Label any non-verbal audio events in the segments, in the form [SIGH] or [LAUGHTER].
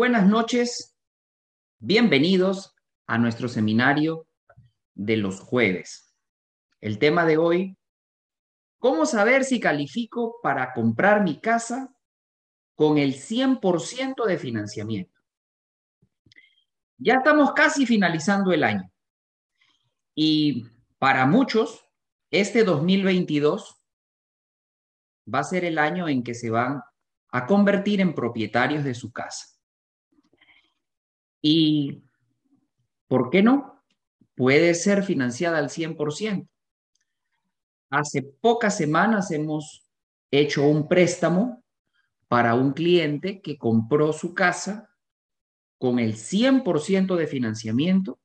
Buenas noches. Bienvenidos a nuestro seminario de los jueves. El tema de hoy, ¿cómo saber si califico para comprar mi casa con el 100% de financiamiento? Ya estamos casi finalizando el año. Y para muchos, este 2022 va a ser el año en que se van a convertir en propietarios de su casa. ¿Y por qué no? Puede ser financiada al 100%. Hace pocas semanas hemos hecho un préstamo para un cliente que compró su casa con el 100% de financiamiento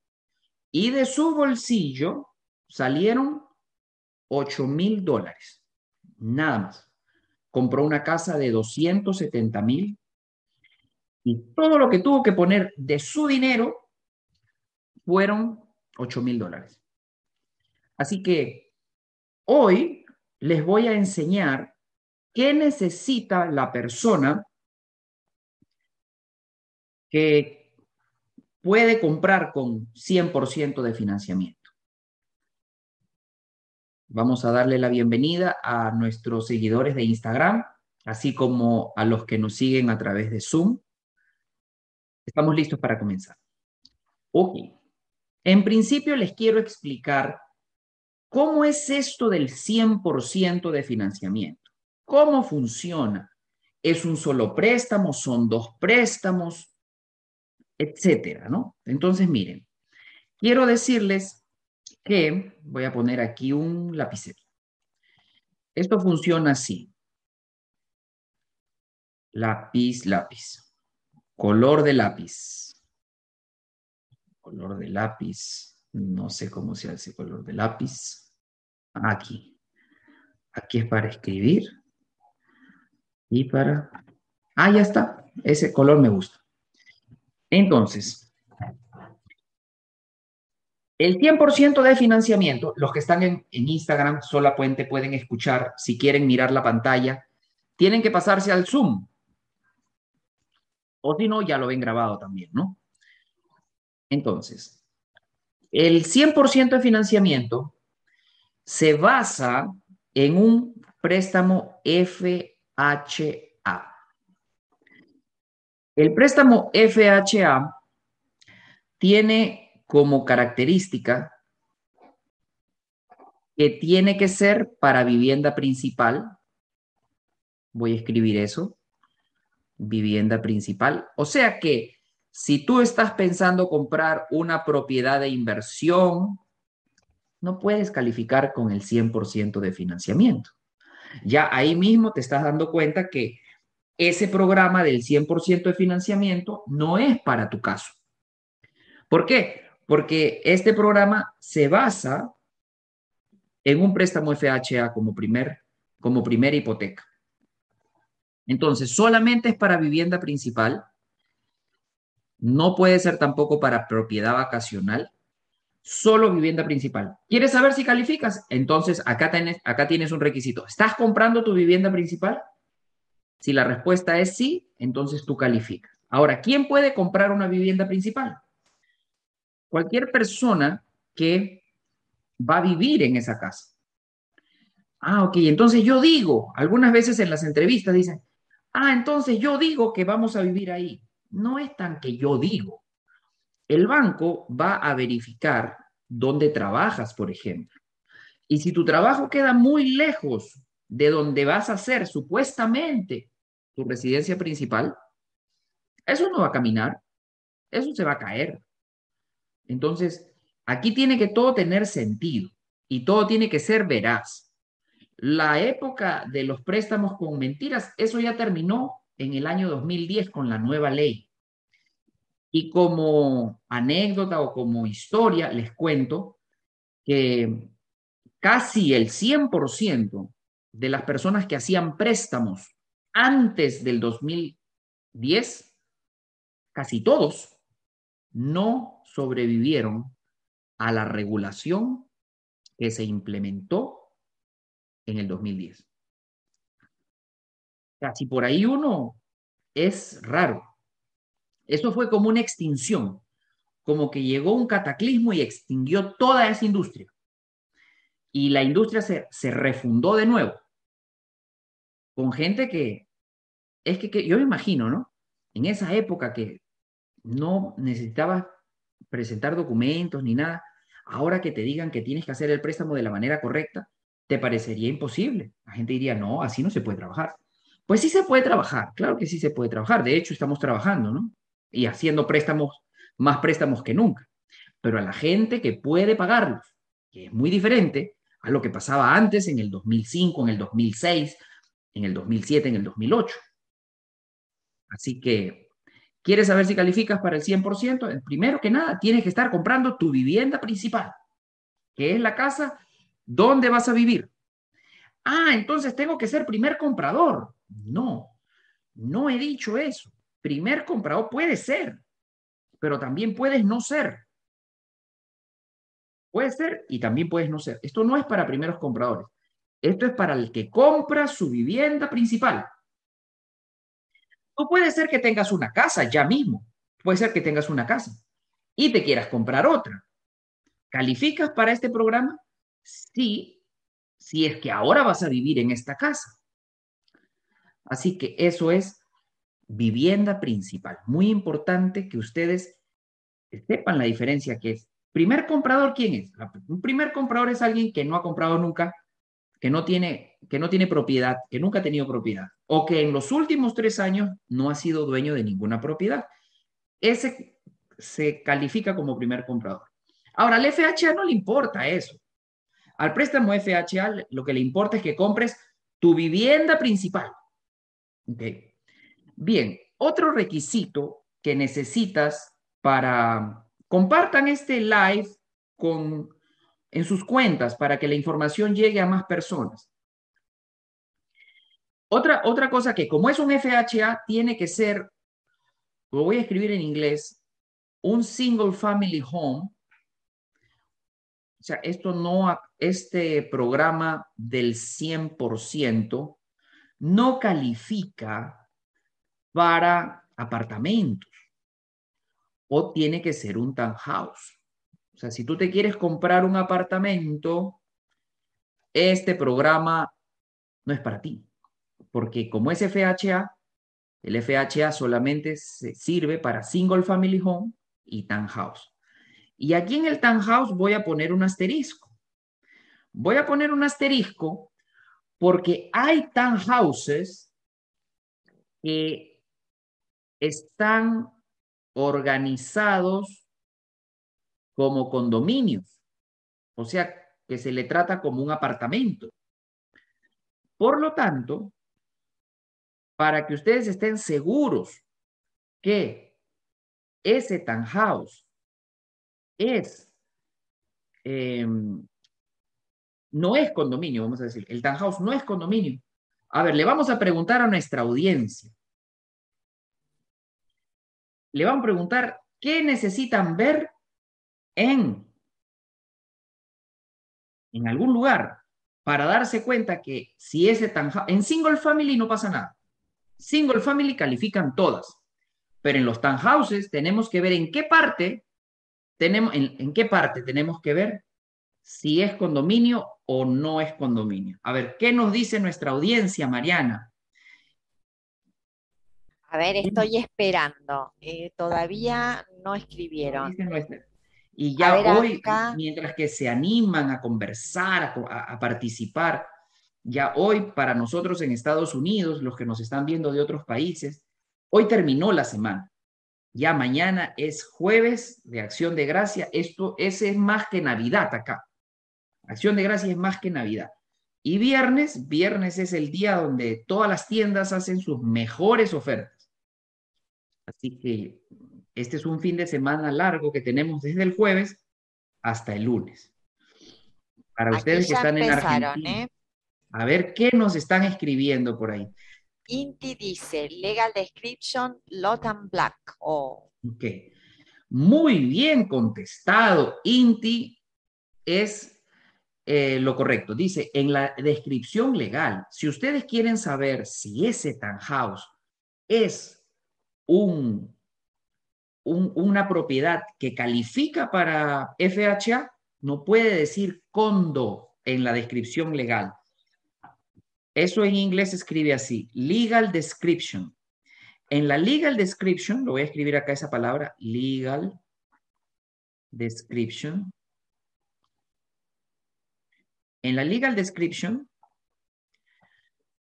y de su bolsillo salieron 8 mil dólares. Nada más. Compró una casa de 270 mil y todo lo que tuvo que poner de su dinero fueron 8 mil dólares. Así que hoy les voy a enseñar qué necesita la persona que puede comprar con 100% de financiamiento. Vamos a darle la bienvenida a nuestros seguidores de Instagram, así como a los que nos siguen a través de Zoom. Estamos listos para comenzar. Ok. En principio les quiero explicar cómo es esto del 100% de financiamiento. ¿Cómo funciona? ¿Es un solo préstamo? ¿Son dos préstamos? Etcétera, ¿no? Entonces, miren, quiero decirles que voy a poner aquí un lapicero. Esto funciona así. Lápiz, lápiz. Color de lápiz. Color de lápiz. No sé cómo se hace color de lápiz. Aquí. Aquí es para escribir. Y para... Ah, ya está. Ese color me gusta. Entonces, el 100% de financiamiento, los que están en, en Instagram, Sola Puente, pueden escuchar, si quieren mirar la pantalla, tienen que pasarse al Zoom. O si no, ya lo ven grabado también, ¿no? Entonces, el 100% de financiamiento se basa en un préstamo FHA. El préstamo FHA tiene como característica que tiene que ser para vivienda principal. Voy a escribir eso vivienda principal. O sea que si tú estás pensando comprar una propiedad de inversión, no puedes calificar con el 100% de financiamiento. Ya ahí mismo te estás dando cuenta que ese programa del 100% de financiamiento no es para tu caso. ¿Por qué? Porque este programa se basa en un préstamo FHA como primer como primera hipoteca. Entonces, solamente es para vivienda principal. No puede ser tampoco para propiedad vacacional. Solo vivienda principal. ¿Quieres saber si calificas? Entonces, acá tienes, acá tienes un requisito. ¿Estás comprando tu vivienda principal? Si la respuesta es sí, entonces tú calificas. Ahora, ¿quién puede comprar una vivienda principal? Cualquier persona que va a vivir en esa casa. Ah, ok, entonces yo digo, algunas veces en las entrevistas dicen, ah, entonces yo digo que vamos a vivir ahí. No es tan que yo digo. El banco va a verificar dónde trabajas, por ejemplo. Y si tu trabajo queda muy lejos de donde vas a ser supuestamente tu residencia principal, eso no va a caminar, eso se va a caer. Entonces, aquí tiene que todo tener sentido y todo tiene que ser veraz. La época de los préstamos con mentiras, eso ya terminó en el año 2010 con la nueva ley. Y como anécdota o como historia, les cuento que casi el 100% de las personas que hacían préstamos antes del 2010, casi todos, no sobrevivieron a la regulación que se implementó en el 2010. O sea, si por ahí uno es raro. Esto fue como una extinción, como que llegó un cataclismo y extinguió toda esa industria. Y la industria se, se refundó de nuevo, con gente que, es que, que yo me imagino, ¿no? En esa época que no necesitaba presentar documentos ni nada, ahora que te digan que tienes que hacer el préstamo de la manera correcta, te parecería imposible. La gente diría, no, así no se puede trabajar. Pues sí se puede trabajar, claro que sí se puede trabajar. De hecho, estamos trabajando, ¿no? Y haciendo préstamos, más préstamos que nunca. Pero a la gente que puede pagarlos, que es muy diferente a lo que pasaba antes en el 2005, en el 2006, en el 2007, en el 2008. Así que, ¿quieres saber si calificas para el 100%? Primero que nada, tienes que estar comprando tu vivienda principal, que es la casa donde vas a vivir. Ah, entonces tengo que ser primer comprador. No, no he dicho eso. Primer comprador puede ser, pero también puedes no ser. Puede ser y también puedes no ser. Esto no es para primeros compradores. Esto es para el que compra su vivienda principal. O puede ser que tengas una casa ya mismo. Puede ser que tengas una casa y te quieras comprar otra. ¿Calificas para este programa? Sí, si es que ahora vas a vivir en esta casa. Así que eso es vivienda principal. Muy importante que ustedes sepan la diferencia que es. Primer comprador, ¿quién es? Un primer comprador es alguien que no ha comprado nunca, que no tiene, que no tiene propiedad, que nunca ha tenido propiedad, o que en los últimos tres años no ha sido dueño de ninguna propiedad. Ese se califica como primer comprador. Ahora, al FHA no le importa eso. Al préstamo FHA lo que le importa es que compres tu vivienda principal. Bien, otro requisito que necesitas para compartan este live con en sus cuentas para que la información llegue a más personas. Otra, otra cosa que como es un FHA, tiene que ser, lo voy a escribir en inglés, un single family home. O sea, esto no, este programa del 100% no califica para apartamentos o tiene que ser un townhouse. O sea, si tú te quieres comprar un apartamento, este programa no es para ti, porque como es FHA, el FHA solamente se sirve para single family home y townhouse. Y aquí en el townhouse voy a poner un asterisco. Voy a poner un asterisco porque hay townhouses que están organizados como condominios, o sea, que se le trata como un apartamento. Por lo tanto, para que ustedes estén seguros que ese townhouse es, em, no es condominio, vamos a decir, el townhouse no es condominio. A ver, le vamos a preguntar a nuestra audiencia. Le vamos a preguntar qué necesitan ver en, en algún lugar para darse cuenta que si ese tan... En single family no pasa nada. Single family califican todas. Pero en los townhouses tenemos que ver en qué parte tenemos, en, en qué parte tenemos que ver si es condominio o no es condominio. A ver, ¿qué nos dice nuestra audiencia, Mariana? A ver, estoy esperando. Eh, todavía no escribieron. Y ya hoy, mientras que se animan a conversar, a, participar, ya hoy para nosotros en Estados Unidos, los que nos están viendo de otros países, hoy terminó la semana. Ya mañana es jueves de Acción de Gracia. Esto ese es más que Navidad acá. Acción de Gracia es más que Navidad. Y viernes, viernes es el día donde todas las tiendas hacen sus mejores ofertas. Así que este es un fin de semana largo que tenemos desde el jueves hasta el lunes. Para ustedes que están en Argentina. ¿eh? A ver qué nos están escribiendo por ahí. Inti dice, legal description, lot and black. Oh. Ok. Muy bien contestado. Inti es eh, lo correcto. Dice, en la descripción legal, si ustedes quieren saber si ese townhouse es un una propiedad que califica para FHA, no puede decir condo en la descripción legal. Eso en inglés se escribe así, legal description. En la legal description, lo voy a escribir acá esa palabra, legal description. En la legal description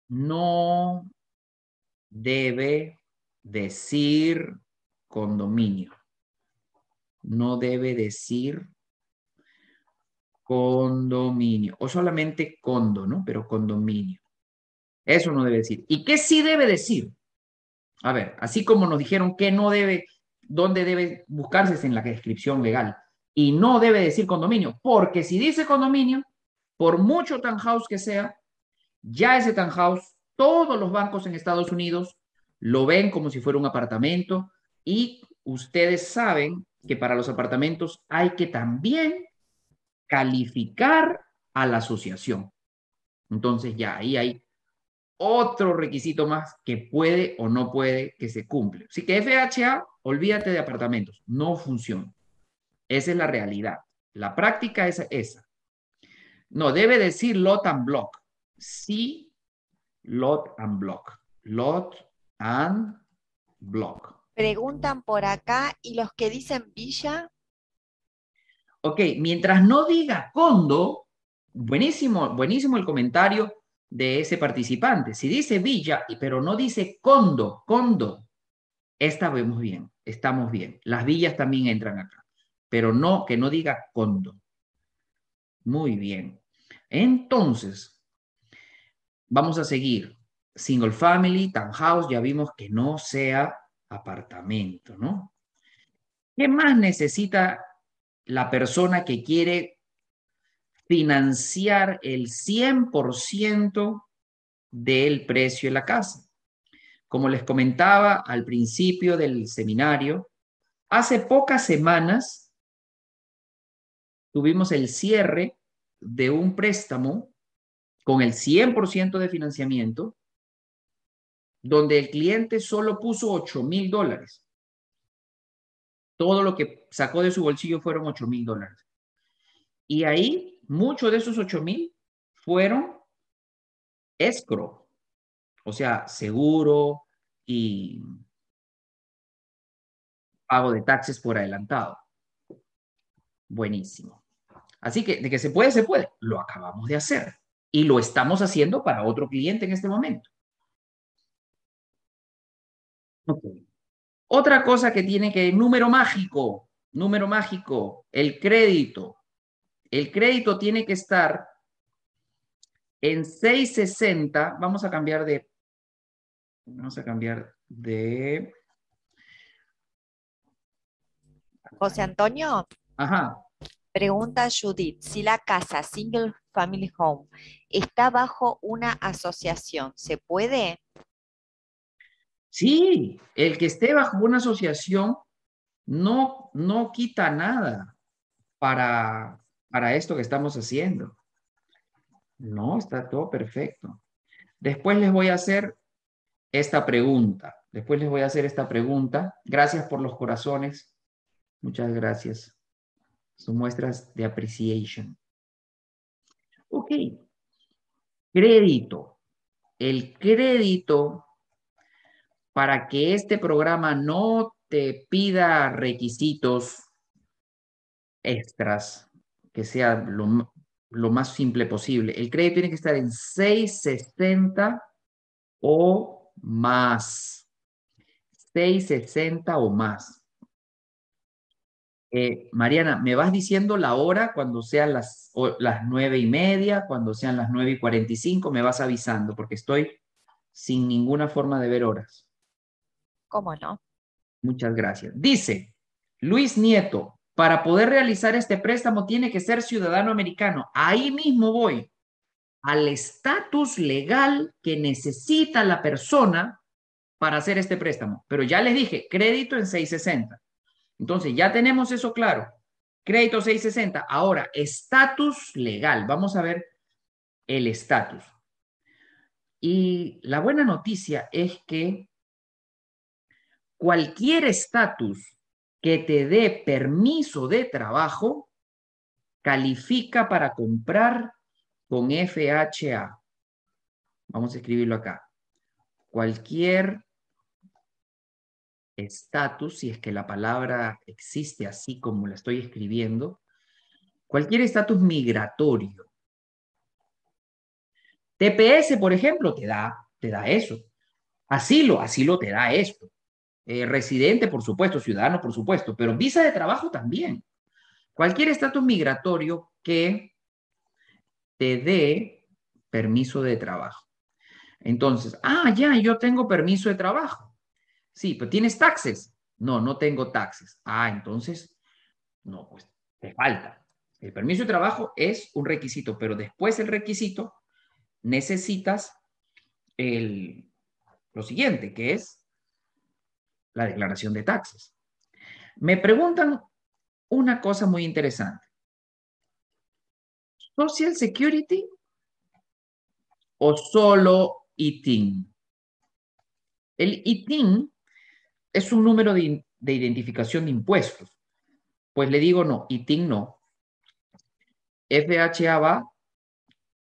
no debe decir condominio. No debe decir condominio o solamente condo, ¿no? Pero condominio. Eso no debe decir. ¿Y qué sí debe decir? A ver, así como nos dijeron que no debe, dónde debe buscarse es en la descripción legal. Y no debe decir condominio, porque si dice condominio, por mucho townhouse que sea, ya ese townhouse, todos los bancos en Estados Unidos lo ven como si fuera un apartamento y ustedes saben que para los apartamentos hay que también calificar a la asociación. Entonces ya ahí hay otro requisito más que puede o no puede que se cumple. Así que FHA, olvídate de apartamentos, no funciona. Esa es la realidad. La práctica es esa. No, debe decir lot and block. Sí, lot and block. Lot and block. Preguntan por acá, ¿y los que dicen villa? Ok, mientras no diga condo, buenísimo, buenísimo el comentario de ese participante. Si dice villa, pero no dice condo, condo, estamos bien, estamos bien. Las villas también entran acá, pero no, que no diga condo. Muy bien. Entonces, vamos a seguir. Single family, townhouse, ya vimos que no sea apartamento, ¿no? ¿Qué más necesita la persona que quiere financiar el 100% del precio de la casa? Como les comentaba al principio del seminario, hace pocas semanas tuvimos el cierre de un préstamo con el 100% de financiamiento donde el cliente solo puso 8 mil dólares. Todo lo que sacó de su bolsillo fueron 8 mil dólares. Y ahí, muchos de esos 8 mil fueron escro, o sea, seguro y pago de taxes por adelantado. Buenísimo. Así que de que se puede, se puede. Lo acabamos de hacer y lo estamos haciendo para otro cliente en este momento. Otra cosa que tiene que, número mágico, número mágico, el crédito. El crédito tiene que estar en 660. Vamos a cambiar de, vamos a cambiar de... José Antonio. Ajá. Pregunta Judith, si la casa Single Family Home está bajo una asociación, ¿se puede? Sí, el que esté bajo una asociación no, no quita nada para, para esto que estamos haciendo. No, está todo perfecto. Después les voy a hacer esta pregunta. Después les voy a hacer esta pregunta. Gracias por los corazones. Muchas gracias. Son muestras de appreciation. Ok. Crédito. El crédito para que este programa no te pida requisitos extras, que sea lo, más simple posible. El crédito tiene que estar en 660 o más. 660 o más. Eh, Mariana, ¿me vas diciendo la hora cuando sean las, las nueve y media, cuando sean las nueve y cuarenta y cinco? Me vas avisando porque estoy sin ninguna forma de ver horas. ¿Cómo no? Muchas gracias. Dice Luis Nieto, para poder realizar este préstamo tiene que ser ciudadano americano. Ahí mismo voy al estatus legal que necesita la persona para hacer este préstamo. Pero ya les dije, crédito en 660. Entonces, ya tenemos eso claro. Crédito 660. Ahora, estatus legal. Vamos a ver el estatus. Y la buena noticia es que cualquier estatus que te dé permiso de trabajo califica para comprar con FHA. Vamos a escribirlo acá. Cualquier estatus, si es que la palabra existe así como la estoy escribiendo, cualquier estatus migratorio. TPS, por ejemplo, te da, te da eso. Asilo, asilo te da esto. Eh, residente, por supuesto, ciudadano, por supuesto, pero visa de trabajo también. Cualquier estatus migratorio que te dé permiso de trabajo. Entonces, ah, ya, yo tengo permiso de trabajo. Sí, pero tienes taxes. No, no tengo taxes. Ah, entonces, no, pues te falta. El permiso de trabajo es un requisito, pero después del requisito necesitas el, lo siguiente, que es la declaración de taxes. Me preguntan una cosa muy interesante. ¿Social Security o solo ITIN? El ITIN es un número de, de, identificación de impuestos. Pues le digo no, ITIN no. FHA va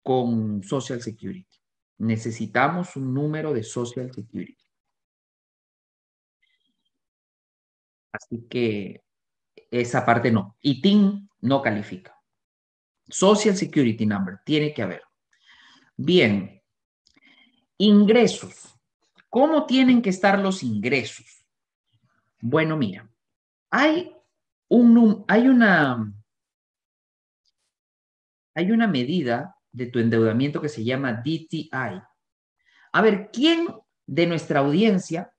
con Social Security. Necesitamos un número de Social Security. Así que esa parte no. ITIN no califica. Social Security Number tiene que haber. Bien. Ingresos. ¿Cómo tienen que estar los ingresos? Bueno, mira, hay, un, hay, una, hay una medida de tu endeudamiento que se llama DTI. A ver, ¿quién de nuestra audiencia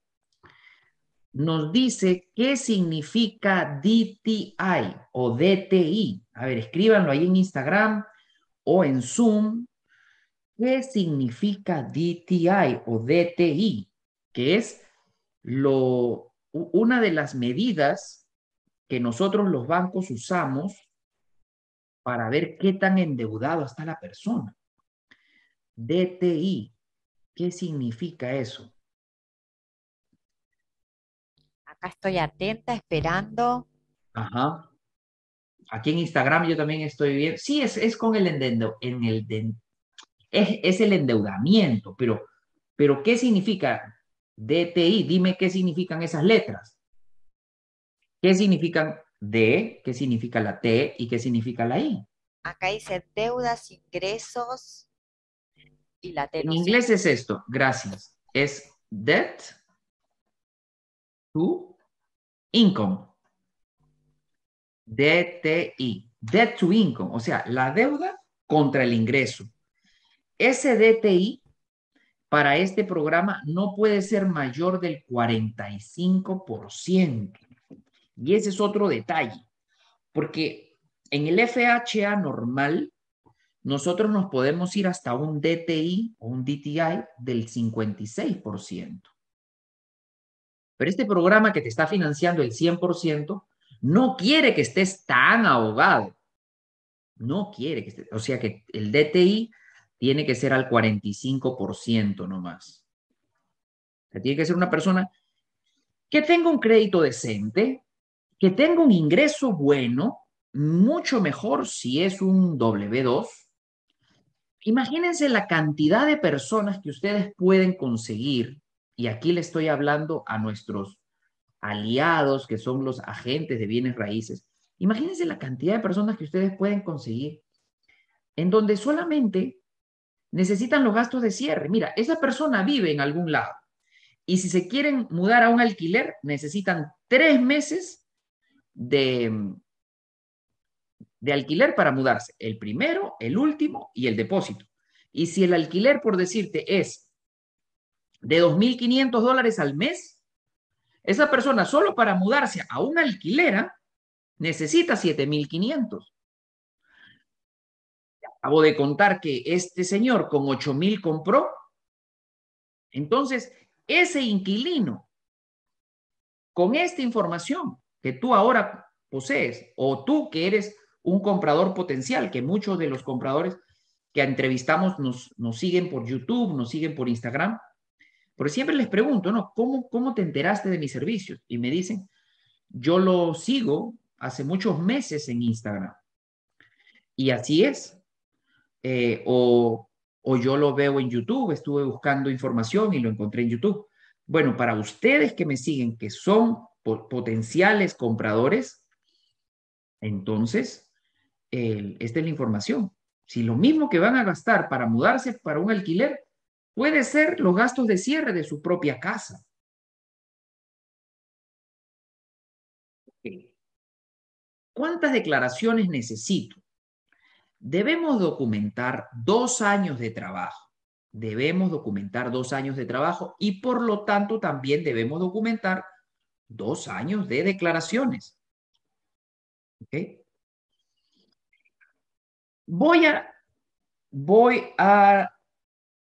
nos dice qué significa DTI o DTI. A ver, escríbanlo ahí en Instagram o en Zoom. ¿Qué significa DTI o DTI? Que es lo, una de las medidas que nosotros los bancos usamos para ver qué tan endeudado está la persona. DTI, ¿qué significa eso? Estoy atenta, esperando. Ajá. Aquí en Instagram yo también estoy bien. Sí, es, es con el endeudo, en el es, es, el endeudamiento, pero, pero ¿qué significa DTI? Dime qué significan esas letras. ¿Qué significan D? ¿Qué significa la T? ¿Y qué significa la I? Acá dice deudas, ingresos y la T. en inglés es esto, gracias. Es debt to income. DTI, debt to income, o sea, la deuda contra el ingreso. Ese DTI para este programa no puede ser mayor del 45%. Y ese es otro detalle, porque en el FHA normal, nosotros nos podemos ir hasta un DTI o un DTI del 56%. Pero este programa que te está financiando el 100% no quiere que estés tan ahogado. No quiere que estés, o sea que el DTI tiene que ser al 45% nomás. O sea, tiene que ser una persona que tenga un crédito decente, que tenga un ingreso bueno, mucho mejor si es un W2. Imagínense la cantidad de personas que ustedes pueden conseguir y aquí le estoy hablando a nuestros aliados, que son los agentes de bienes raíces. Imagínense la cantidad de personas que ustedes pueden conseguir en donde solamente necesitan los gastos de cierre. Mira, esa persona vive en algún lado y si se quieren mudar a un alquiler, necesitan tres meses de, de alquiler para mudarse. El primero, el último y el depósito. Y si el alquiler, por decirte, es de 2.500 dólares al mes, esa persona solo para mudarse a una alquilera necesita 7.500. Acabo de contar que este señor con 8.000 compró. Entonces, ese inquilino, con esta información que tú ahora posees, o tú que eres un comprador potencial, que muchos de los compradores que entrevistamos nos, nos siguen por YouTube, nos siguen por Instagram, porque siempre les pregunto, ¿no? ¿Cómo, ¿Cómo te enteraste de mis servicios? Y me dicen, yo lo sigo hace muchos meses en Instagram. Y así es. Eh, o, o yo lo veo en YouTube, estuve buscando información y lo encontré en YouTube. Bueno, para ustedes que me siguen, que son potenciales compradores, entonces, esta es la información. Si lo mismo que van a gastar para mudarse para un alquiler, puede ser los gastos de cierre de su propia casa. ¿Cuántas declaraciones necesito? Debemos documentar dos años de trabajo. Debemos documentar dos años de trabajo y por lo tanto también debemos documentar dos años de declaraciones. Voy a, voy a,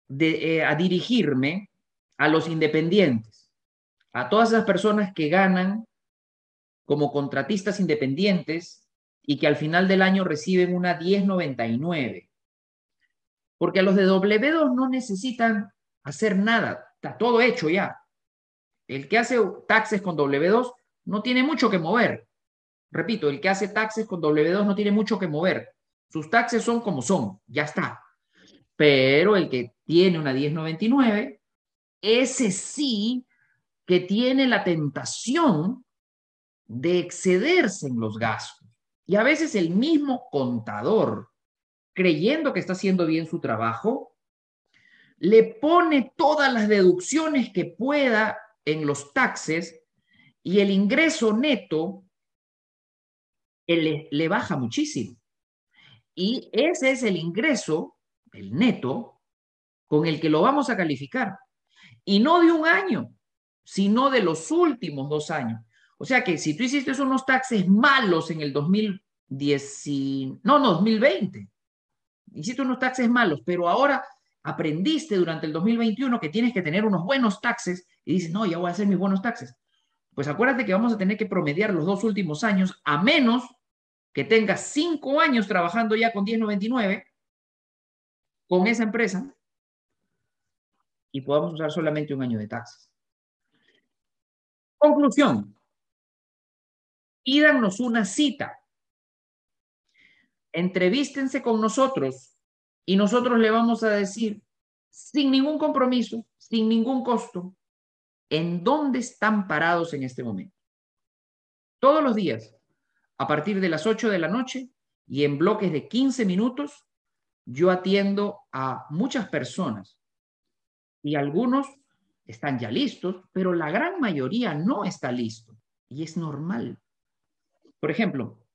eh, a dirigirme a los independientes, a todas esas personas que ganan como contratistas independientes y que al final del año reciben una 1099. Porque a los de W2 no necesitan hacer nada, está todo hecho ya. El que hace taxes con W2 no tiene mucho que mover. Repito, el que hace taxes con W2 no tiene mucho que mover. Sus taxes son como son, ya está. Pero el que tiene una 1099, ese sí que tiene la tentación de excederse en los gastos. Y a veces el mismo contador, creyendo que está haciendo bien su trabajo, le pone todas las deducciones que pueda en los taxes y el ingreso neto le, le baja muchísimo. Y ese es el ingreso, el neto, con el que lo vamos a calificar. Y no de un año, sino de los últimos dos años. O sea que si tú hiciste unos taxes malos en el 2010, no, no, 2020, hiciste unos taxes malos, pero ahora aprendiste durante el 2021 que tienes que tener unos buenos taxes y dices, no, ya voy a hacer mis buenos taxes. Pues acuérdate que vamos a tener que promediar los dos últimos años, a menos que tengas cinco años trabajando ya con 1099 con esa empresa y podamos usar solamente un año de taxes. Conclusión, pídanos una cita. Entrevístense con nosotros y nosotros le vamos a decir, sin ningún compromiso, sin ningún costo, en dónde están parados en este momento. Todos los días, a partir de las 8 de la noche y en bloques de 15 minutos, yo atiendo a muchas personas y algunos están ya listos, pero la gran mayoría no está listo y es normal. Por ejemplo,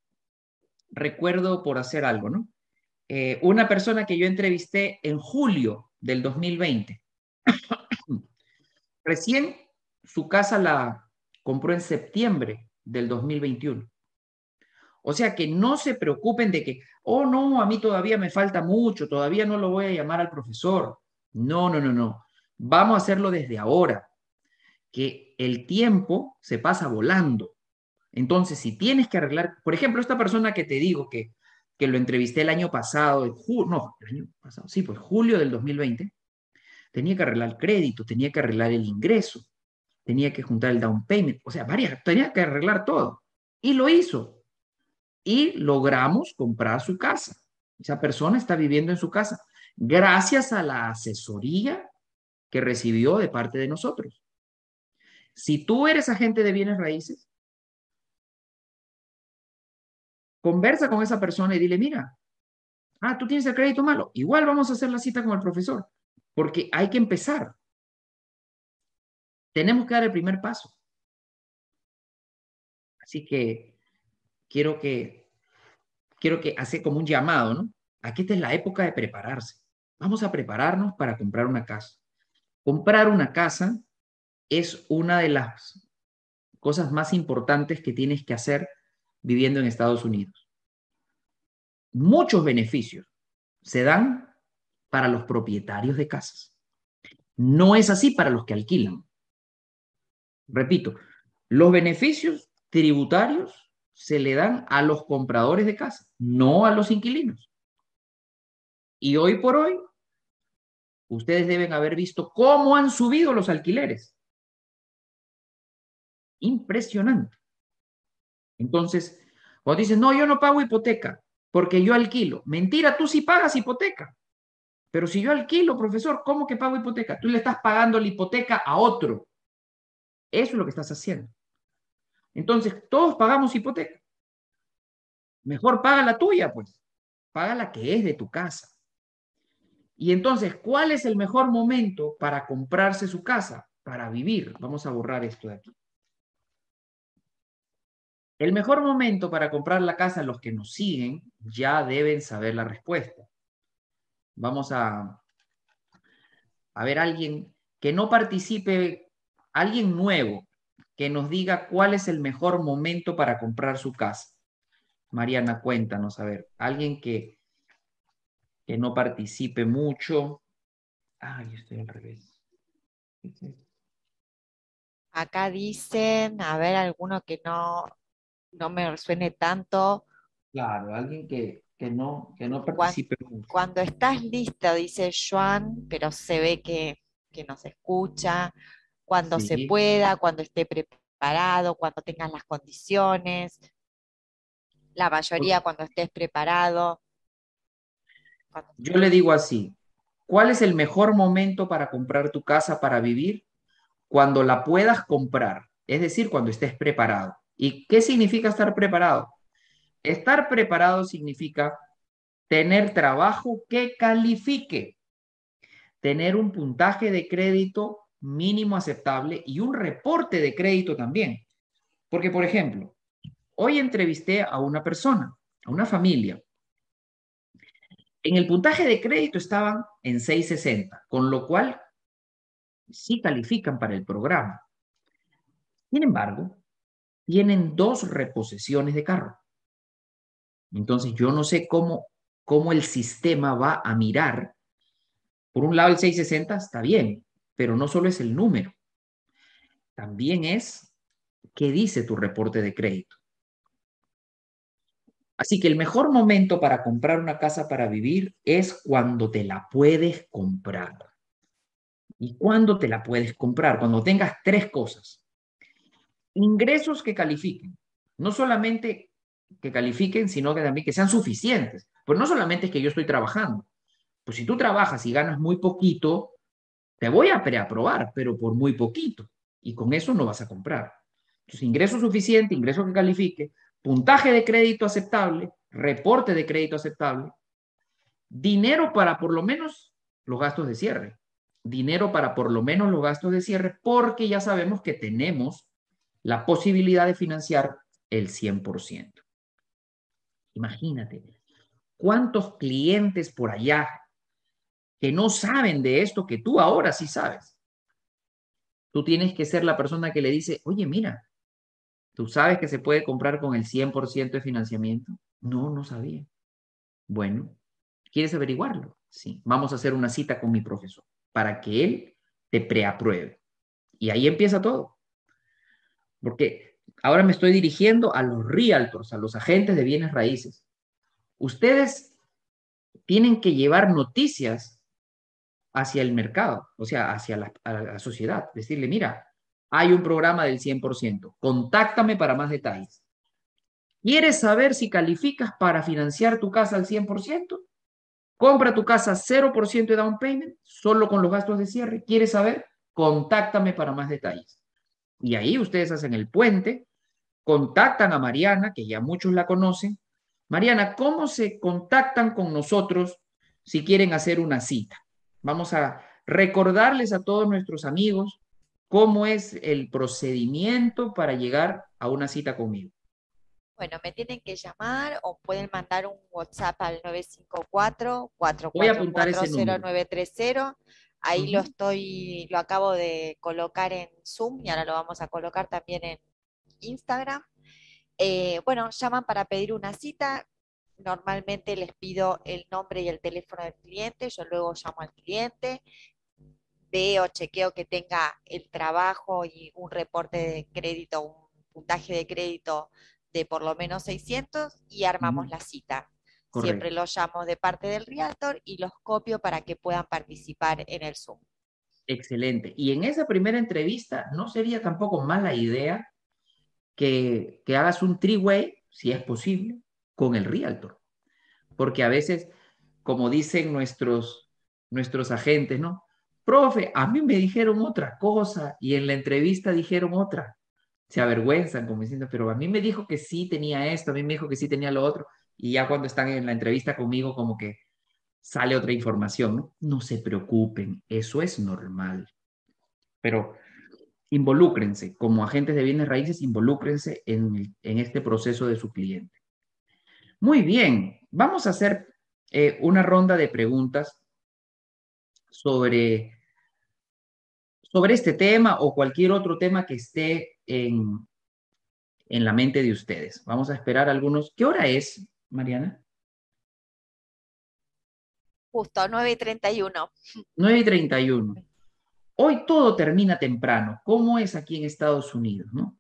recuerdo por hacer algo, ¿no? Eh, una persona que yo entrevisté en julio del 2020. [COUGHS] Recién su casa la compró en septiembre del 2021. O sea que no se preocupen de que, oh no, a mí todavía me falta mucho, todavía no lo voy a llamar al profesor. No, no, no, no. Vamos a hacerlo desde ahora, que el tiempo se pasa volando. Entonces, si tienes que arreglar, por ejemplo, esta persona que te digo que, que lo entrevisté el año pasado, no, el año pasado, sí, pues julio del 2020, tenía que arreglar el crédito, tenía que arreglar el ingreso, tenía que juntar el down payment, o sea, varias, tenía que arreglar todo. Y lo hizo. Y logramos comprar su casa. Esa persona está viviendo en su casa gracias a la asesoría que recibió de parte de nosotros. Si tú eres agente de bienes raíces, Conversa con esa persona y dile, mira, ah, tú tienes el crédito malo, igual vamos a hacer la cita con el profesor, porque hay que empezar. Tenemos que dar el primer paso. Así que quiero que, quiero que hace como un llamado, ¿no? Aquí esta es la época de prepararse. Vamos a prepararnos para comprar una casa. Comprar una casa es una de las cosas más importantes que tienes que hacer viviendo en Estados Unidos. Muchos beneficios se dan para los propietarios de casas. No es así para los que alquilan. Repito, los beneficios tributarios se le dan a los compradores de casa, no a los inquilinos. Y hoy por hoy, ustedes deben haber visto cómo han subido los alquileres. Impresionante. Entonces, cuando dicen, no, yo no pago hipoteca porque yo alquilo. Mentira, tú sí pagas hipoteca. Pero si yo alquilo, profesor, ¿cómo que pago hipoteca? Tú le estás pagando la hipoteca a otro. Eso es lo que estás haciendo. Entonces, todos pagamos hipoteca. Mejor paga la tuya, pues. Paga la que es de tu casa. Y entonces, ¿cuál es el mejor momento para comprarse su casa? Para vivir. Vamos a borrar esto de aquí. El mejor momento para comprar la casa, los que nos siguen ya deben saber la respuesta. Vamos a, a ver alguien que no participe, alguien nuevo, que nos diga cuál es el mejor momento para comprar su casa. Mariana, cuéntanos, a ver, alguien que, que no participe mucho. Ay, estoy al revés. Acá dicen, a ver, alguno que no, no me suene tanto. Claro, alguien que, que no, que no participe cuando, mucho. Cuando estás listo, dice Joan, pero se ve que, que nos escucha. Cuando se pueda, cuando esté preparado, cuando tengas las condiciones. La mayoría cuando estés preparado. Cuando- Yo le digo así, ¿cuál es el mejor momento para comprar tu casa para vivir? Cuando la puedas comprar, es decir, cuando estés preparado. ¿Y qué significa estar preparado? Estar preparado significa tener trabajo que califique, tener un puntaje de crédito mínimo aceptable y un reporte de crédito también. Porque, por ejemplo, hoy entrevisté a una persona, a una familia. En el puntaje de crédito estaban en 660, con lo cual sí califican para el programa. Sin embargo, tienen dos reposesiones de carro. Entonces, yo no sé cómo, cómo el sistema va a mirar. Por un lado, el 660 está bien, pero no solo es el número, también es qué dice tu reporte de crédito. Así que el mejor momento para comprar una casa para vivir es cuando te la puedes comprar. ¿Y cuándo te la puedes comprar? Cuando tengas tres cosas. Ingresos que califiquen. No solamente que califiquen, sino que también que sean suficientes. Pues no solamente es que yo estoy trabajando. Pues si tú trabajas y ganas muy poquito, te voy a preaprobar, pero por muy poquito. Y con eso no vas a comprar. Entonces, ingreso suficiente, ingreso que califique, puntaje de crédito aceptable, reporte de crédito aceptable, dinero para por lo menos los gastos de cierre, dinero para por lo menos los gastos de cierre, porque ya sabemos que tenemos la posibilidad de financiar el 100%. Imagínate, ¿cuántos clientes por allá que no saben de esto que tú ahora sí sabes? Tú tienes que ser la persona que le dice, oye, mira, ¿Tú sabes que se puede comprar con el 100% de financiamiento? No, no sabía. Bueno, ¿quieres averiguarlo? Sí, vamos a hacer una cita con mi profesor para que él te preapruebe. Y ahí empieza todo. Porque ahora me estoy dirigiendo a los realtors, a los agentes de bienes raíces. Ustedes tienen que llevar noticias hacia el mercado, o sea, hacia la, sociedad. Decirle, mira, hay un programa del 100%. Contáctame para más detalles. ¿Quieres saber si calificas para financiar tu casa al 100%? Compra tu casa 0% de down payment, solo con los gastos de cierre. ¿Quieres saber? Contáctame para más detalles. Y ahí ustedes hacen el puente, contactan a Mariana, que ya muchos la conocen. Mariana, ¿cómo se contactan con nosotros si quieren hacer una cita? Vamos a recordarles a todos nuestros amigos ¿Cómo es el procedimiento para llegar a una cita conmigo? Bueno, me tienen que llamar o pueden mandar un WhatsApp al 954-444-0930. Ahí lo estoy, lo acabo de colocar en Zoom y ahora lo vamos a colocar también en Instagram. Eh, bueno, llaman para pedir una cita. Normalmente les pido el nombre y el teléfono del cliente. Yo luego llamo al cliente veo, chequeo que tenga el trabajo y un reporte de crédito, un puntaje de crédito de por lo menos 600 y armamos la cita. Correcto. Siempre los llamo de parte del realtor y los copio para que puedan participar en el Zoom. Excelente. Y en esa primera entrevista no sería tampoco mala idea que, que hagas un three-way, si es posible, con el realtor. Porque a veces, como dicen nuestros, nuestros agentes, ¿no? Profe, a mí me dijeron otra cosa y en la entrevista dijeron otra. Se avergüenzan como diciendo, pero a mí me dijo que sí tenía esto, a mí me dijo que sí tenía lo otro. Y ya cuando están en la entrevista conmigo, como que sale otra información, ¿no? No se preocupen, eso es normal. Pero involúcrense, como agentes de bienes raíces, involúcrense en, en este proceso de su cliente. Muy bien, vamos a hacer eh, una ronda de preguntas sobre, sobre este tema o cualquier otro tema que esté en, en la mente de ustedes. Vamos a esperar algunos. ¿Qué hora es, Mariana? Justo, 9 y 31. 9 y 31. Hoy todo termina temprano. ¿Cómo es aquí en Estados Unidos? ¿no?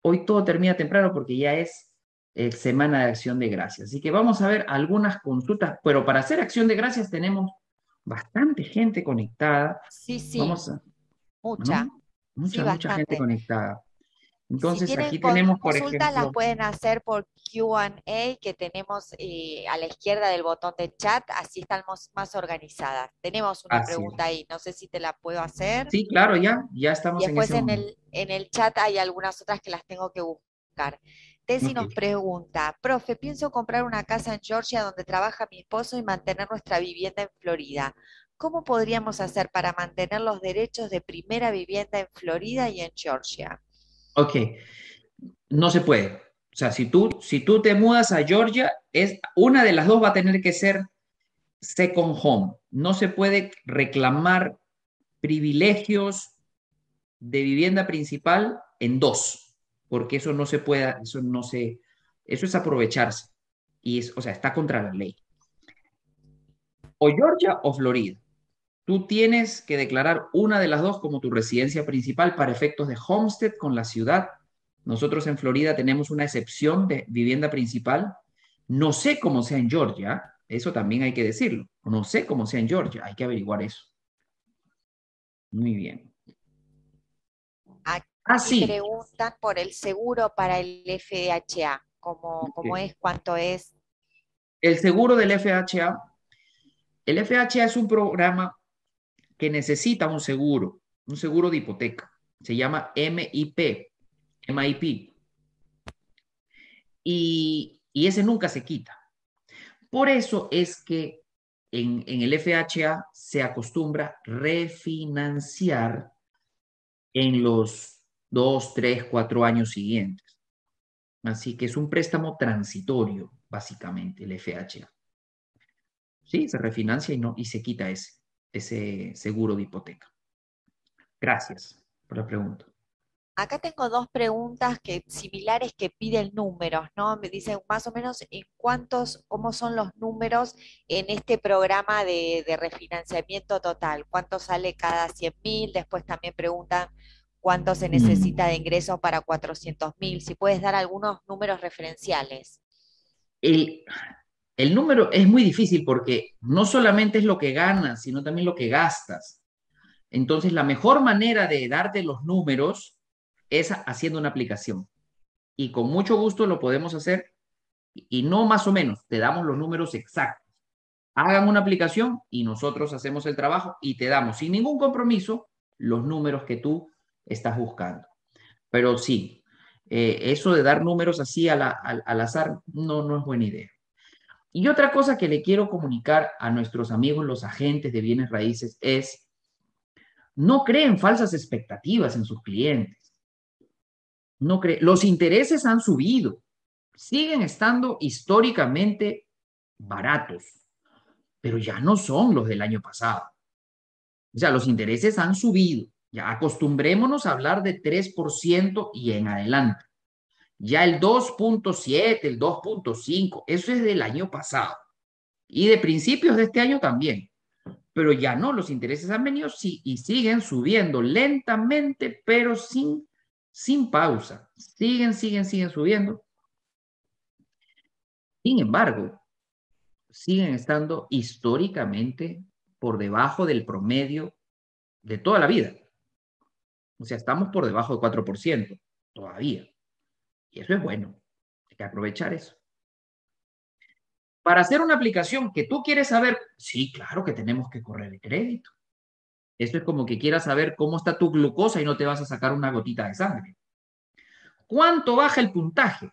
Hoy todo termina temprano porque ya es eh, Semana de Acción de Gracias. Así que vamos a ver algunas consultas, pero para hacer Acción de Gracias tenemos bastante gente conectada. Sí, sí. Vamos a, mucha. Mucha, mucha gente conectada. Entonces, si aquí tenemos, por consultas, ejemplo... las pueden hacer por Q&A que tenemos eh, a la izquierda del botón de chat, así estamos más organizadas. Tenemos una Así pregunta ahí, no sé si te la puedo hacer. Sí, claro, ya, ya estamos y después en ese en, el, en el chat hay algunas otras que las tengo que buscar. Tessy nos pregunta, profe, pienso comprar una casa en Georgia donde trabaja mi esposo y mantener nuestra vivienda en Florida. ¿Cómo podríamos hacer para mantener los derechos de primera vivienda en Florida y en Georgia? Ok, no se puede. O sea, si tú, si tú te mudas a Georgia, es, una de las dos va a tener que ser second home. No se puede reclamar privilegios de vivienda principal en dos, porque eso no se puede, eso no se, eso es aprovecharse. Y es, o sea, está contra la ley. O Georgia o Florida. Tú tienes que declarar una de las dos como tu residencia principal para efectos de homestead con la ciudad. Nosotros en Florida tenemos una excepción de vivienda principal. No sé cómo sea en Georgia, eso también hay que decirlo. No sé cómo sea en Georgia, hay que averiguar eso. Muy bien. Ah, sí. preguntan por el seguro para el FHA, cómo, cómo Ok. es, cuánto es. El seguro del FHA. El FHA es un programa que necesita un seguro, un seguro de hipoteca. Se llama MIP, MIP. Y, y ese nunca se quita. Por eso es que en, en el FHA se acostumbra refinanciar en los dos, tres, cuatro años siguientes. Así que es un préstamo transitorio, básicamente, el FHA. Sí, se refinancia y, no, y se quita ese, ese seguro de hipoteca. Gracias por la pregunta. Acá tengo dos preguntas que, similares que piden números, ¿no? Me dicen más o menos en cuántos, cómo son los números en este programa de, de refinanciamiento total, cuánto sale cada 100 mil, después también preguntan cuánto se necesita de ingresos para 400 mil, si puedes dar algunos números referenciales. El, el número es muy difícil porque no solamente es lo que ganas, sino también lo que gastas. Entonces, la mejor manera de darte los números es haciendo una aplicación. Y con mucho gusto lo podemos hacer y no más o menos, te damos los números exactos. Hagan una aplicación y nosotros hacemos el trabajo y te damos sin ningún compromiso los números que tú estás buscando. Pero sí, eh, eso de dar números así al, azar no, no es buena idea. Y otra cosa que le quiero comunicar a nuestros amigos, los agentes de bienes raíces, es no creen falsas expectativas en sus clientes. No. Los intereses han subido, siguen estando históricamente baratos, pero ya no son los del año pasado. O sea, los intereses han subido. Ya acostumbrémonos a hablar de 3% y en adelante. Ya el 2.7, el 2.5, eso es del año pasado. Y de principios de este año también. Pero ya no, los intereses han venido sí, y siguen subiendo lentamente, pero sin, sin pausa. Siguen, siguen, siguen subiendo. Sin embargo, siguen estando históricamente por debajo del promedio de toda la vida. O sea, estamos por debajo del 4% todavía. Y eso es bueno. Hay que aprovechar eso. Para hacer una aplicación que tú quieres saber, sí, claro que tenemos que correr el crédito. Esto es como que quieras saber cómo está tu glucosa y no te vas a sacar una gotita de sangre. ¿Cuánto baja el puntaje?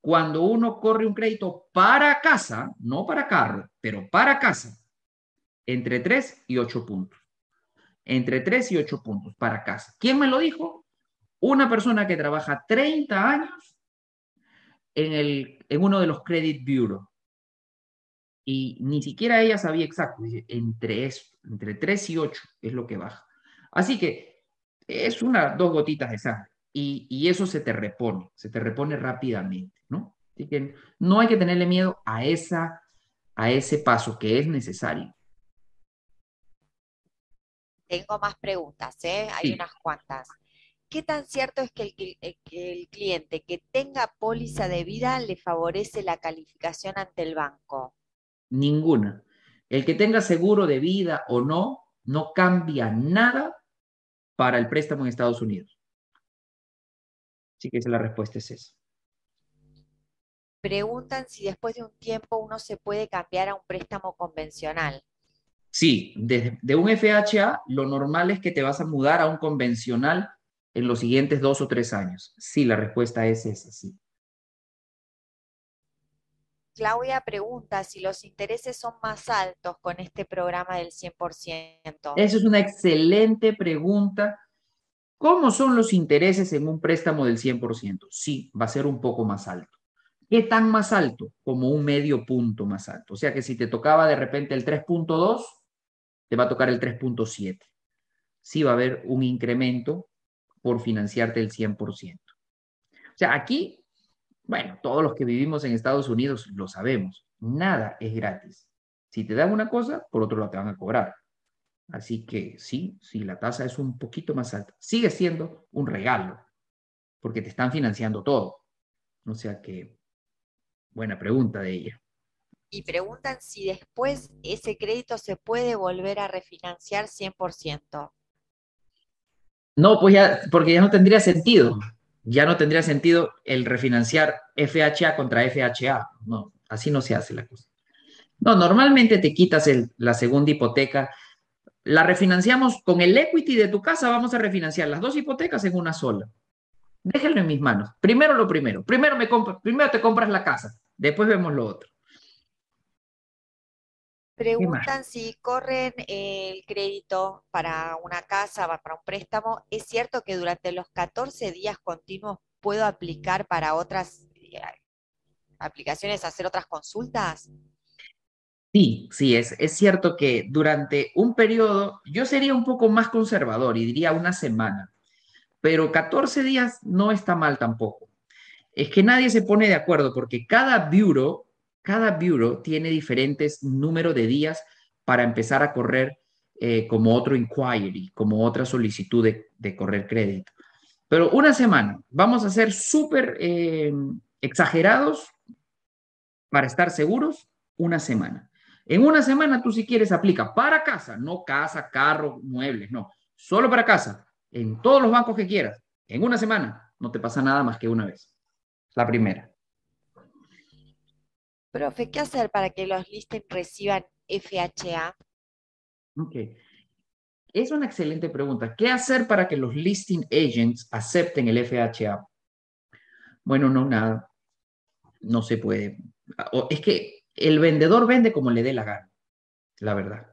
Cuando uno corre un crédito para casa, no para carro, pero para casa, entre 3 y 8 puntos. Entre 3 y 8 puntos para casa. ¿Quién me lo dijo? Una persona que trabaja 30 años en, el, en uno de los credit bureau. Y ni siquiera ella sabía exacto. entre, entre 3 y 8 es lo que baja. Así que es una, dos gotitas de sangre. Y, y eso se te repone, se te repone rápidamente, ¿no? Así que no hay que tenerle miedo a, esa, a ese paso que es necesario. Tengo más preguntas, ¿eh? Hay unas cuantas. ¿Qué tan cierto es que el, eh, el, cliente que tenga póliza de vida le favorece la calificación ante el banco? Ninguna. El que tenga seguro de vida o no, no cambia nada para el préstamo en Estados Unidos. Así que esa la respuesta es esa. Preguntan si después de un tiempo uno se puede cambiar a un préstamo convencional. Sí, de, de un FHA lo normal es que te vas a mudar a un convencional en los siguientes dos o tres años? Sí, la respuesta es esa, sí. Claudia pregunta si los intereses son más altos con este programa del 100%. Esa es una excelente pregunta. ¿Cómo son los intereses en un préstamo del 100%? Sí, va a ser un poco más alto. ¿Qué tan más alto? Como un medio punto más alto. O sea que si te tocaba de repente el 3.2, te va a tocar el 3.7. Sí va a haber un incremento por financiarte el 100%. O sea, aquí, bueno, todos los que vivimos en Estados Unidos lo sabemos, nada es gratis. Si te dan una cosa, por otro lado te van a cobrar. Así que sí, sí, la tasa es un poquito más alta. Sigue siendo un regalo, porque te están financiando todo. O sea que, buena pregunta de ella. Y preguntan si después ese crédito se puede volver a refinanciar 100%. No, pues ya, porque ya no tendría sentido. Ya no tendría sentido el refinanciar FHA contra FHA. No, así no se hace la cosa. No, normalmente te quitas la segunda hipoteca. La refinanciamos con el equity de tu casa, vamos a refinanciar las dos hipotecas en una sola. Déjenlo en mis manos. Primero lo primero. Primero, me primero te compras la casa, después vemos lo otro. Preguntan si corren el crédito para una casa, para un préstamo. ¿Es cierto que durante los 14 días continuos puedo aplicar para otras eh, aplicaciones, hacer otras consultas? Sí, sí, es, es cierto que durante un periodo yo sería un poco más conservador y diría una semana, pero 14 días no está mal tampoco. Es que nadie se pone de acuerdo porque cada bureau cada bureau tiene diferentes números de días para empezar a correr eh, como otro inquiry, como otra solicitud de, correr crédito. Pero una semana, vamos a ser súper eh, exagerados para estar seguros, una semana. En una semana tú si quieres aplica para casa, no casa, carro, muebles, no, solo para casa, en todos los bancos que quieras. En una semana no te pasa nada más que una vez. La primera. Profe, ¿qué hacer para que los listings reciban FHA? Ok. Es una excelente pregunta. ¿Qué hacer para que los listing agents acepten el FHA? Bueno, no, nada. No se puede. Es que el vendedor vende como le dé la gana, la verdad.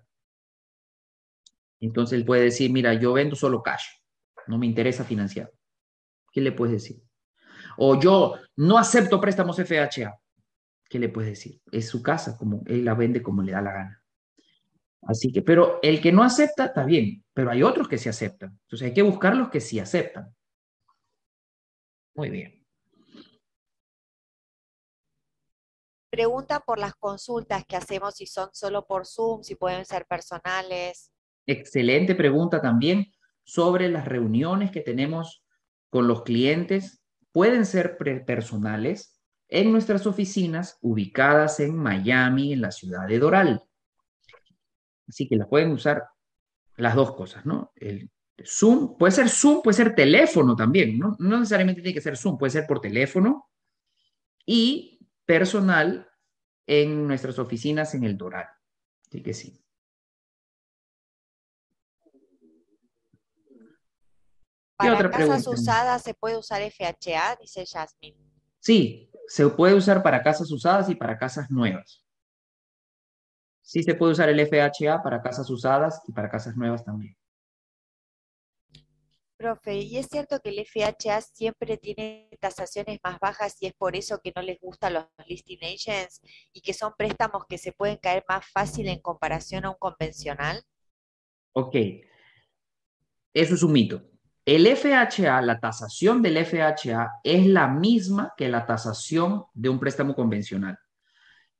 Entonces él puede decir, mira, yo vendo solo cash, no me interesa financiar. ¿Qué le puedes decir? O yo no acepto préstamos FHA. ¿Qué le puedes decir? Es su casa, como él la vende como le da la gana. Así que, pero el que no acepta está bien, pero hay otros que sí aceptan. Entonces hay que buscar los que sí aceptan. Muy bien. Pregunta por las consultas que hacemos, si son solo por Zoom, si pueden ser personales. Excelente pregunta también sobre las reuniones que tenemos con los clientes. Pueden ser personales, en nuestras oficinas ubicadas en Miami, en la ciudad de Doral. Así que las pueden usar las dos cosas, ¿no? Zoom, puede ser Zoom, puede ser teléfono también, ¿no? No necesariamente tiene que ser Zoom, puede ser por teléfono y personal en nuestras oficinas en el Doral. Así que sí. Para otra casas usadas se puede usar FHA, dice Jasmine. Sí, se puede usar para casas usadas y para casas nuevas. Sí se puede usar el FHA para casas usadas y para casas nuevas también. Profe, ¿y es cierto que el FHA siempre tiene tasaciones más bajas y es por eso que no les gustan los listing agents y que son préstamos que se pueden caer más fácil en comparación a un convencional? Ok, eso es un mito. El FHA, la tasación del FHA es la misma que la tasación de un préstamo convencional.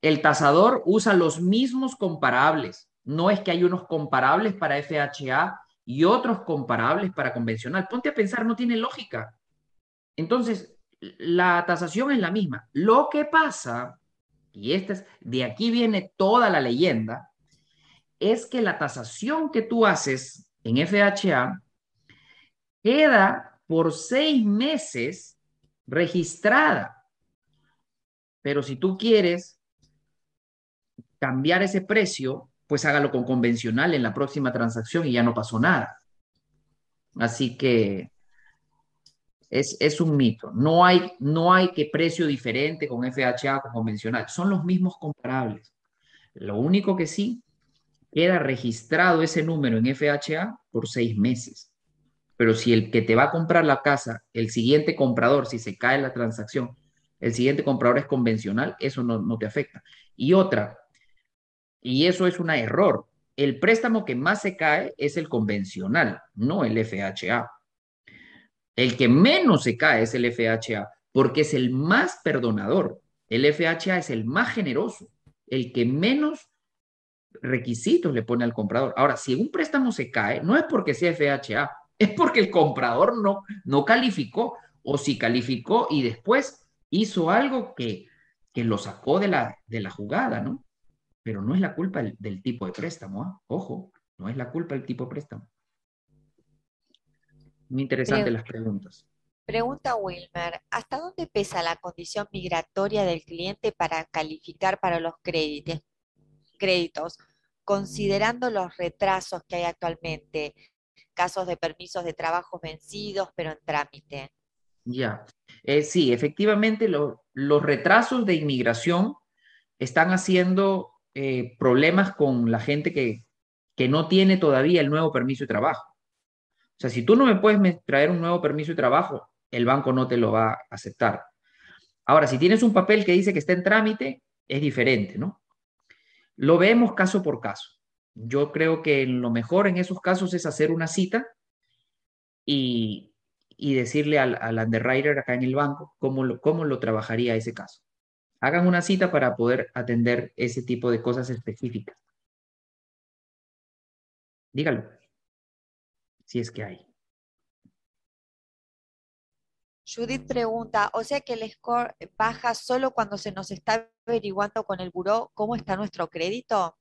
El tasador usa los mismos comparables. No es que hay unos comparables para FHA y otros comparables para convencional. Ponte a pensar, no tiene lógica. Entonces, la tasación es la misma. Lo que pasa, y esta es, de aquí viene toda la leyenda, es que la tasación que tú haces en FHA queda por seis meses registrada. Pero si tú quieres cambiar ese precio, pues hágalo con convencional en la próxima transacción y ya no pasó nada. Así que es, un mito. No hay, no hay que precio diferente con FHA con convencional. Son los mismos comparables. Lo único que sí, queda registrado ese número en FHA por seis meses. Pero si el que te va a comprar la casa, el siguiente comprador, si se cae la transacción, el siguiente comprador es convencional, eso no, no te afecta. Y otra, y eso es un error. El préstamo que más se cae es el convencional, no el FHA. El que menos se cae es el FHA, porque es el más perdonador. El FHA es el más generoso, el que menos requisitos le pone al comprador. Ahora, si un préstamo se cae, no es porque sea FHA, es porque el comprador no, no calificó, o si calificó y después hizo algo que, que lo sacó de la, de la jugada, ¿no? pero no es la culpa del, tipo de préstamo, ¿ah? ojo, no es la culpa del tipo de préstamo. Muy interesante las preguntas. Pregunta Wilmer, ¿hasta dónde pesa la condición migratoria del cliente para calificar para los créditos, créditos considerando los retrasos que hay actualmente, casos de permisos de trabajo vencidos pero en trámite? Ya, eh, sí, efectivamente los retrasos de inmigración están haciendo eh, problemas con la gente que, que no tiene todavía el nuevo permiso de trabajo. O sea, si tú no me puedes traer un nuevo permiso de trabajo, el banco no te lo va a aceptar. Ahora, si tienes un papel que dice que está en trámite, es diferente, ¿no? Lo vemos caso por caso. Yo creo que lo mejor en esos casos es hacer una cita y, y decirle al, al, underwriter acá en el banco cómo lo, cómo lo trabajaría ese caso hagan una cita para poder atender ese tipo de cosas específicas. Dígalo, si es que hay. Judith pregunta, o sea que el score baja solo cuando se nos está averiguando con el buró cómo está nuestro crédito.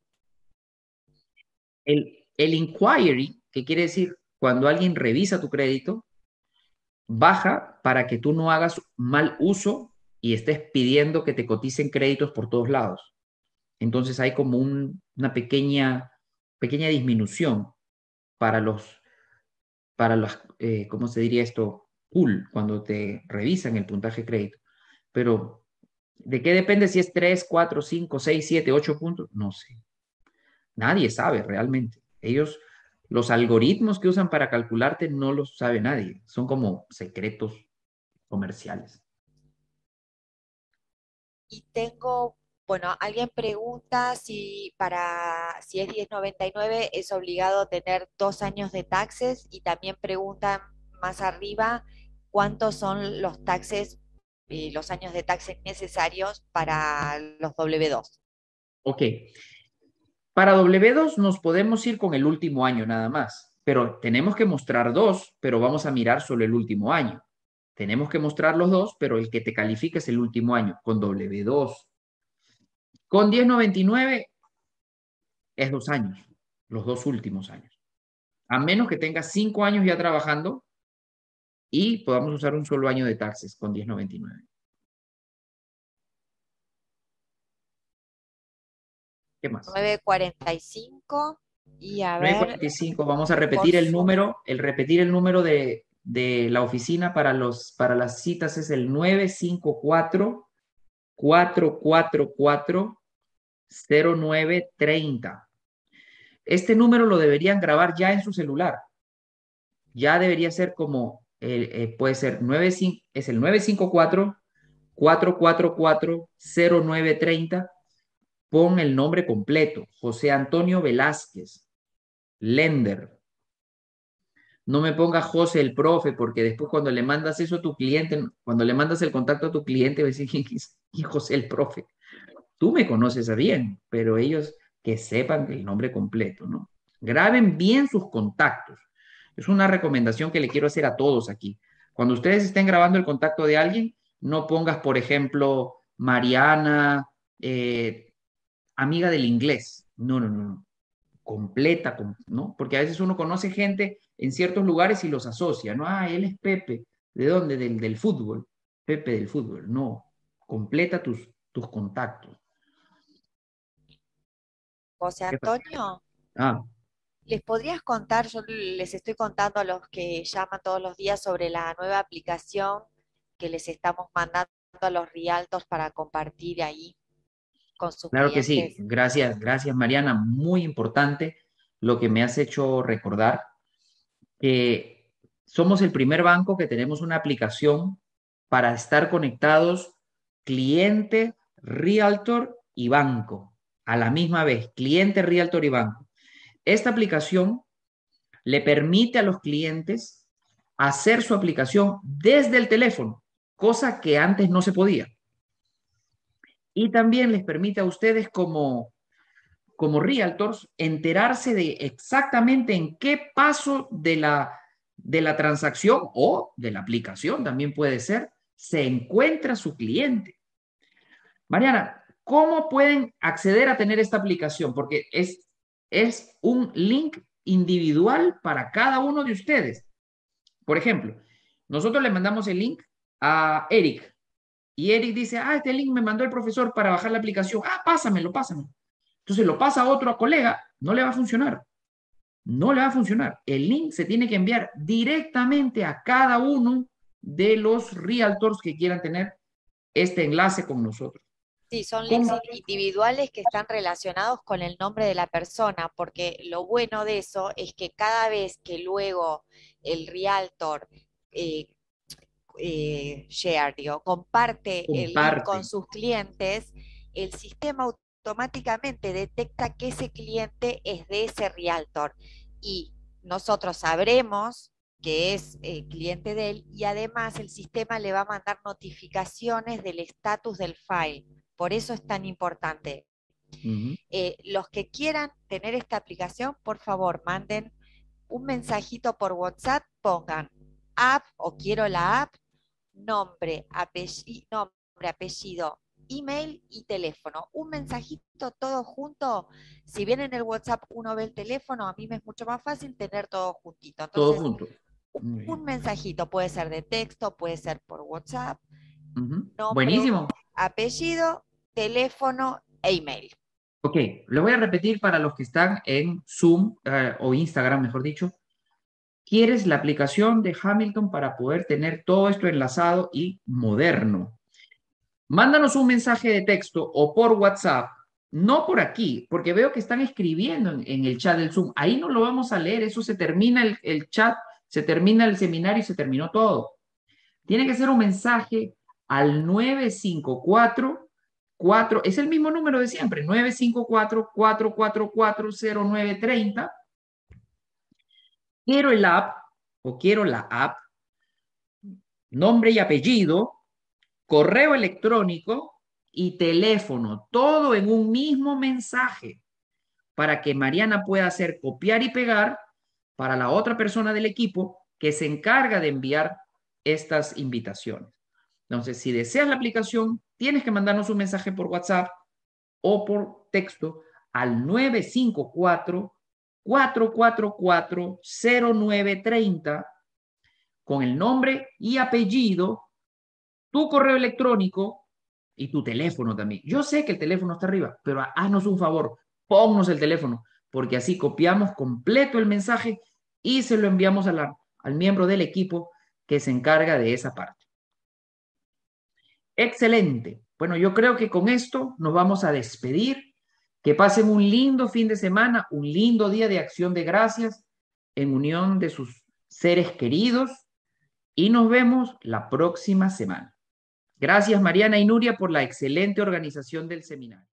El, el inquiry, que quiere decir cuando alguien revisa tu crédito, baja para que tú no hagas mal uso y estés pidiendo que te coticen créditos por todos lados. Entonces hay como una pequeña, pequeña disminución para los, para los, eh, ¿cómo se diría esto? Pool, cuando te revisan el puntaje crédito. Pero, ¿de qué depende si es 3, 4, 5, 6, 7, 8 puntos? No sé. Nadie sabe realmente. Ellos, los algoritmos que usan para calcularte no los sabe nadie. Son como secretos comerciales. Y tengo, bueno, alguien pregunta si para si es 1099 es obligado tener dos años de taxes y también preguntan más arriba cuántos son los taxes y los años de taxes necesarios para los W2. Ok. Para W2 nos podemos ir con el último año nada más, pero tenemos que mostrar dos, pero vamos a mirar solo el último año. Tenemos que mostrar los dos, pero el que te califica es el último año, con W2. Con 1099 es dos años, los dos últimos años. a menos que tengas cinco años ya trabajando y podamos usar un solo año de taxes con 1099. ¿Qué más? 945 y a 945, vamos a repetir el número, el repetir el número de, de la oficina para, los, para las citas es el 954 444 0930. Este número lo deberían grabar ya en su celular. Ya debería ser como, eh, puede ser 95, es el 954 444 0930. Pon el nombre completo, José Antonio Velázquez, Lender. No me ponga José el profe, porque después cuando le mandas eso a tu cliente, cuando le mandas el contacto a tu cliente, va a decir, [LAUGHS] ¿quién José el profe? Tú me conoces a bien, pero ellos que sepan el nombre completo, ¿no? Graben bien sus contactos. Es una recomendación que le quiero hacer a todos aquí. Cuando ustedes estén grabando el contacto de alguien, no pongas, por ejemplo, Mariana, eh, amiga del inglés. No, no, no. Completa, ¿no? Porque a veces uno conoce gente en ciertos lugares y los asocia, ¿no? Ah, él es Pepe. ¿De dónde? Del, del fútbol. Pepe del fútbol. No. Completa tus, tus contactos. José Antonio, ah. ¿les podrías contar? Yo les estoy contando a los que llaman todos los días sobre la nueva aplicación que les estamos mandando a los Rialtos para compartir ahí con sus Claro que sí, gracias, gracias Mariana, muy importante lo que me has hecho recordar, que somos el primer banco que tenemos una aplicación para estar conectados cliente, realtor y banco a la misma vez, cliente, realtor y banco. Esta aplicación le permite a los clientes hacer su aplicación desde el teléfono, cosa que antes no se podía. Y también les permite a ustedes como, como realtors enterarse de exactamente en qué paso de la, de la transacción o de la aplicación, también puede ser, se encuentra su cliente. Mariana, ¿Cómo pueden acceder a tener esta aplicación? Porque es, es un link individual para cada uno de ustedes. Por ejemplo, nosotros le mandamos el link a Eric y Eric dice, ah, este link me mandó el profesor para bajar la aplicación. Ah, pásamelo, pásamelo. Entonces lo pasa a otro colega, no le va a funcionar. No le va a funcionar. El link se tiene que enviar directamente a cada uno de los realtors que quieran tener este enlace con nosotros. Sí, son links individuales que están relacionados con el nombre de la persona, porque lo bueno de eso es que cada vez que luego el realtor eh, eh, share, digo, comparte, el con sus clientes, el sistema automáticamente detecta que ese cliente es de ese realtor y nosotros sabremos que es eh, cliente de él y además el sistema le va a mandar notificaciones del estatus del file. Por eso es tan importante. Eh, los que quieran tener esta aplicación, por favor, manden un mensajito por WhatsApp, pongan app o quiero la app, nombre, apellido, nombre, apellido, email y teléfono. Un mensajito todo junto. Si bien en el WhatsApp uno ve el teléfono, a mí me es mucho más fácil tener todo juntito. todo junto. Un, mensajito puede ser de texto, puede ser por WhatsApp. Buenísimo. Apellido, teléfono e email. Ok, lo voy a repetir para los que están en Zoom eh, o Instagram, mejor dicho. ¿Quieres la aplicación de Hamilton para poder tener todo esto enlazado y moderno? Mándanos un mensaje de texto o por WhatsApp, no por aquí, porque veo que están escribiendo en, el chat del Zoom. Ahí no lo vamos a leer, eso se termina el, chat, se termina el seminario y se terminó todo. Tiene que ser un mensaje al 954 es el mismo número de siempre, 954-444-0930. Quiero el app o quiero la app, nombre y apellido, correo electrónico y teléfono, todo en un mismo mensaje para que Mariana pueda hacer copiar y pegar para la otra persona del equipo que se encarga de enviar estas invitaciones. Entonces, si deseas la aplicación, tienes que mandarnos un mensaje por WhatsApp o por texto al 954 444-0930 con el nombre y apellido, tu correo electrónico y tu teléfono también. Yo sé que el teléfono está arriba, pero haznos un favor, ponnos el teléfono, porque así copiamos completo el mensaje y se lo enviamos al miembro del equipo que se encarga de esa parte. Excelente. Bueno, yo creo que con esto nos vamos a despedir. Que pasen un lindo fin de semana, un lindo día de acción de gracias en unión de sus seres queridos y nos vemos la próxima semana. Gracias Mariana y Nuria por la excelente organización del seminario.